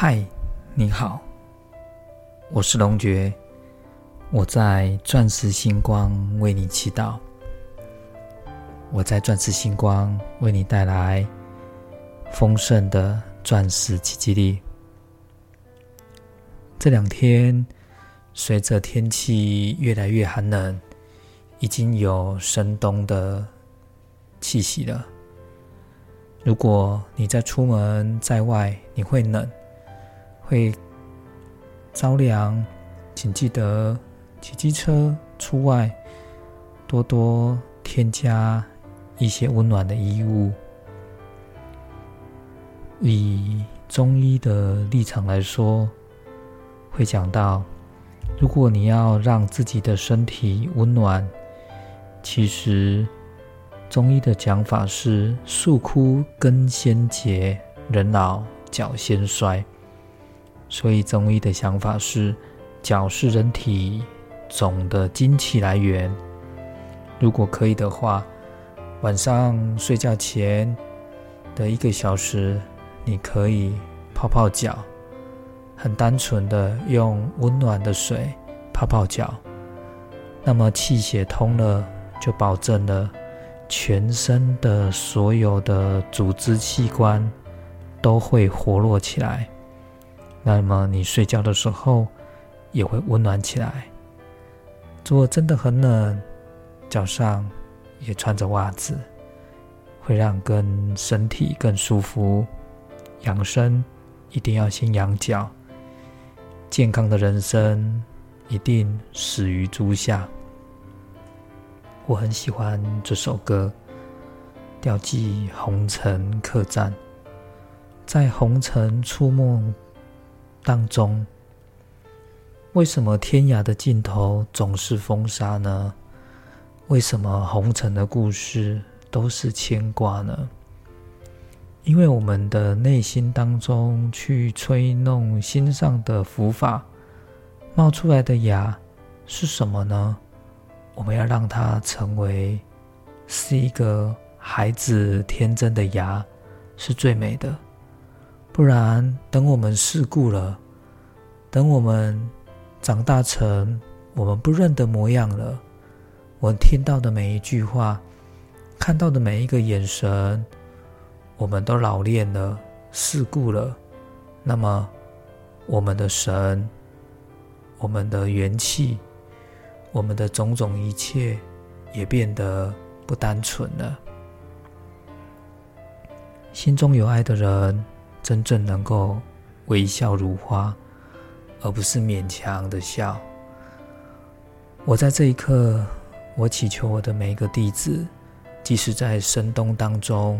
嗨，你好，我是龙觉，我在钻石星光为你祈祷，我在钻石星光为你带来丰盛的钻石奇迹力。这两天，随着天气越来越寒冷，已经有深冬的气息了。如果你在出门在外，你会冷。会着凉，请记得骑机车出外，多多添加一些温暖的衣物。以中医的立场来说，会讲到，如果你要让自己的身体温暖，其实中医的讲法是“树枯根先竭，人老脚先衰”。所以中医的想法是，脚是人体总的精气来源。如果可以的话，晚上睡觉前的一个小时，你可以泡泡脚，很单纯的用温暖的水泡泡脚。那么气血通了，就保证了全身的所有的组织器官都会活络起来。那么你睡觉的时候也会温暖起来。如果真的很冷，脚上也穿着袜子，会让跟身体更舒服。养生一定要先养脚，健康的人生一定始于足下。我很喜欢这首歌，调寄红尘客栈，在红尘出没。当中，为什么天涯的尽头总是风沙呢？为什么红尘的故事都是牵挂呢？因为我们的内心当中去吹弄心上的佛法，冒出来的芽是什么呢？我们要让它成为是一个孩子天真的芽，是最美的。不然，等我们世故了，等我们长大成我们不认得模样了，我听到的每一句话，看到的每一个眼神，我们都老练了、世故了，那么我们的神、我们的元气、我们的种种一切，也变得不单纯了。心中有爱的人。真正能够微笑如花，而不是勉强的笑。我在这一刻，我祈求我的每一个弟子，即使在深冬当中，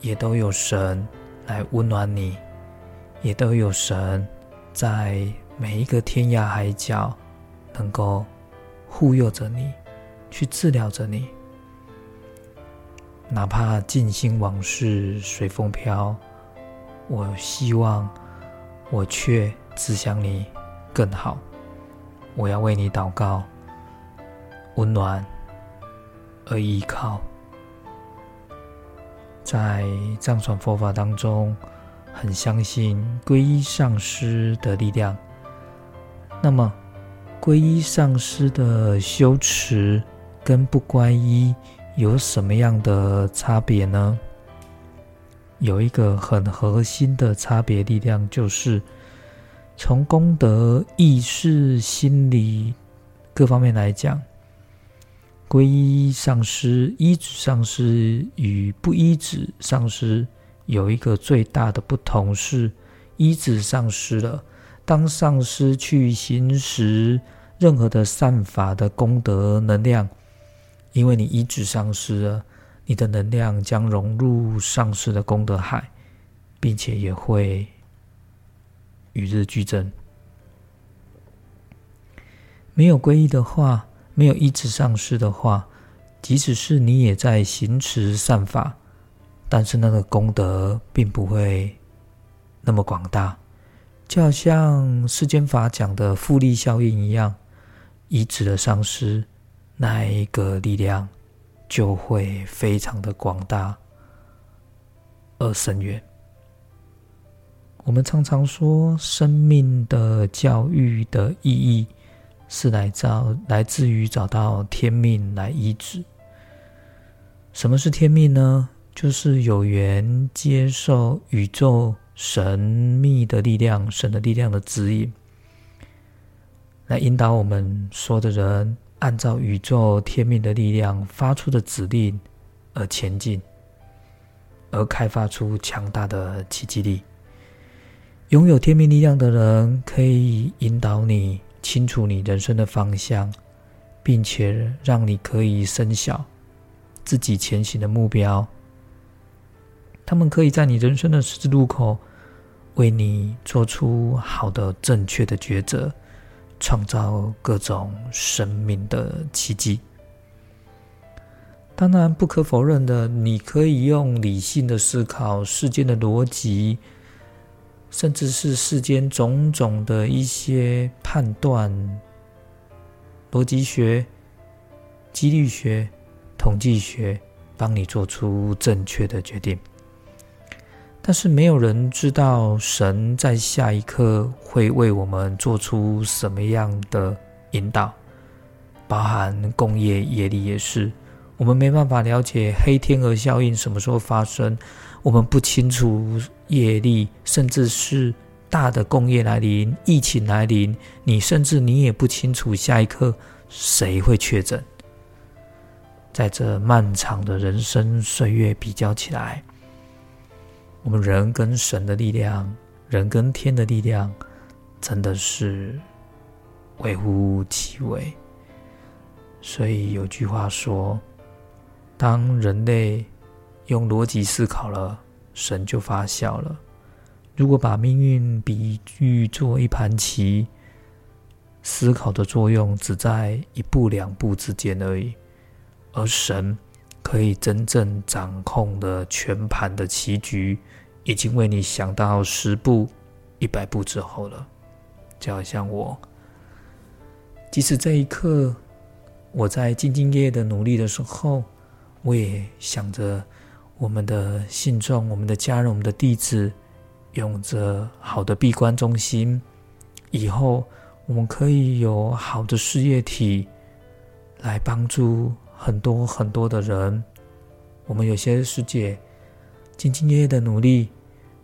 也都有神来温暖你，也都有神在每一个天涯海角，能够护佑着你，去治疗着你。哪怕尽心往事随风飘。我希望，我却只想你更好。我要为你祷告，温暖而依靠。在藏传佛法当中，很相信皈依上师的力量。那么，皈依上师的修持跟不皈依有什么样的差别呢？有一个很核心的差别力量，就是从功德、意识、心理各方面来讲，皈依上师、依止上师与不依止上师有一个最大的不同是：依止上师了，当上师去行使任何的善法的功德能量，因为你依止上师了。你的能量将融入上师的功德海，并且也会与日俱增。没有皈依的话，没有依止上师的话，即使是你也在行持善法，但是那个功德并不会那么广大。就好像世间法讲的复利效应一样，依止了上师，那一个力量。就会非常的广大而深远。我们常常说，生命的教育的意义是来找来自于找到天命来医治。什么是天命呢？就是有缘接受宇宙神秘的力量、神的力量的指引，来引导我们所有的人按照宇宙天命的力量发出的指令而前进，而开发出强大的奇迹力。拥有天命力量的人，可以引导你清楚你人生的方向，并且让你可以生效自己前行的目标。他们可以在你人生的十字路口，为你做出好的、正确的抉择，创造各种生命的奇迹。当然，不可否认的，你可以用理性的思考世间的逻辑。甚至是世间种种的一些判断、逻辑学、几率学、统计学，帮你做出正确的决定。但是没有人知道神在下一刻会为我们做出什么样的引导，包含工业业力也是，我们没办法了解黑天鹅效应什么时候发生。我们不清楚业力，甚至是大的工业来临、疫情来临，你甚至你也不清楚下一刻谁会确诊。在这漫长的人生岁月比较起来，我们人跟神的力量、人跟天的力量，真的是微乎其微。所以有句话说：当人类。用逻辑思考了，神就发笑了。如果把命运比喻作一盘棋，思考的作用只在一步两步之间而已，而神可以真正掌控的全盘的棋局，已经为你想到十步、一百步之后了。就好像我，即使这一刻我在兢兢业业的努力的时候，我也想着。我们的信众、我们的家人、我们的弟子，用着好的闭关中心，以后我们可以有好的事业体来帮助很多很多的人。我们有些师姐兢兢业业的努力，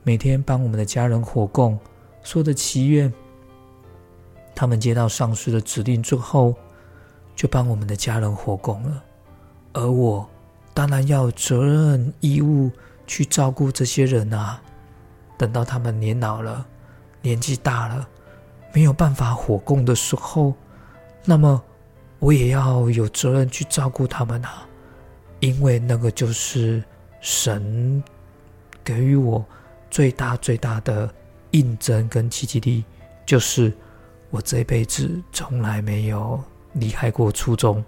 每天帮我们的家人火供，说的祈愿。他们接到上司的指令之后，就帮我们的家人火供了，而我。当然要有责任义务去照顾这些人啊！等到他们年老了、年纪大了，没有办法火供的时候，那么我也要有责任去照顾他们啊！因为那个就是神给予我最大最大的印证跟奇迹力，就是我这辈子从来没有离开过初衷，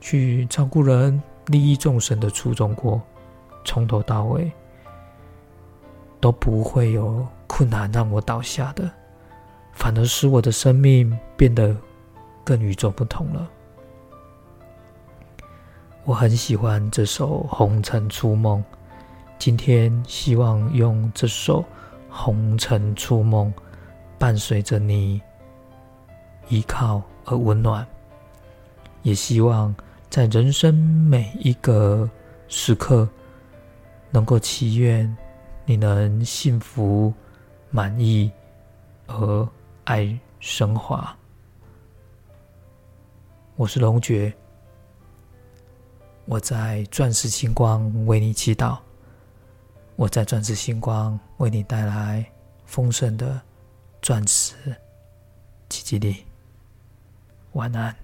去照顾人。利益众生的初衷过，从头到尾都不会有困难让我倒下的，反而使我的生命变得更与众不同了。我很喜欢这首《红尘初梦》，今天希望用这首《红尘初梦》伴随着你依靠而温暖，也希望。在人生每一个时刻，能够祈愿你能幸福、满意和爱升华。我是龙爵，我在钻石星光为你祈祷，我在钻石星光为你带来丰盛的钻石奇迹力。晚安。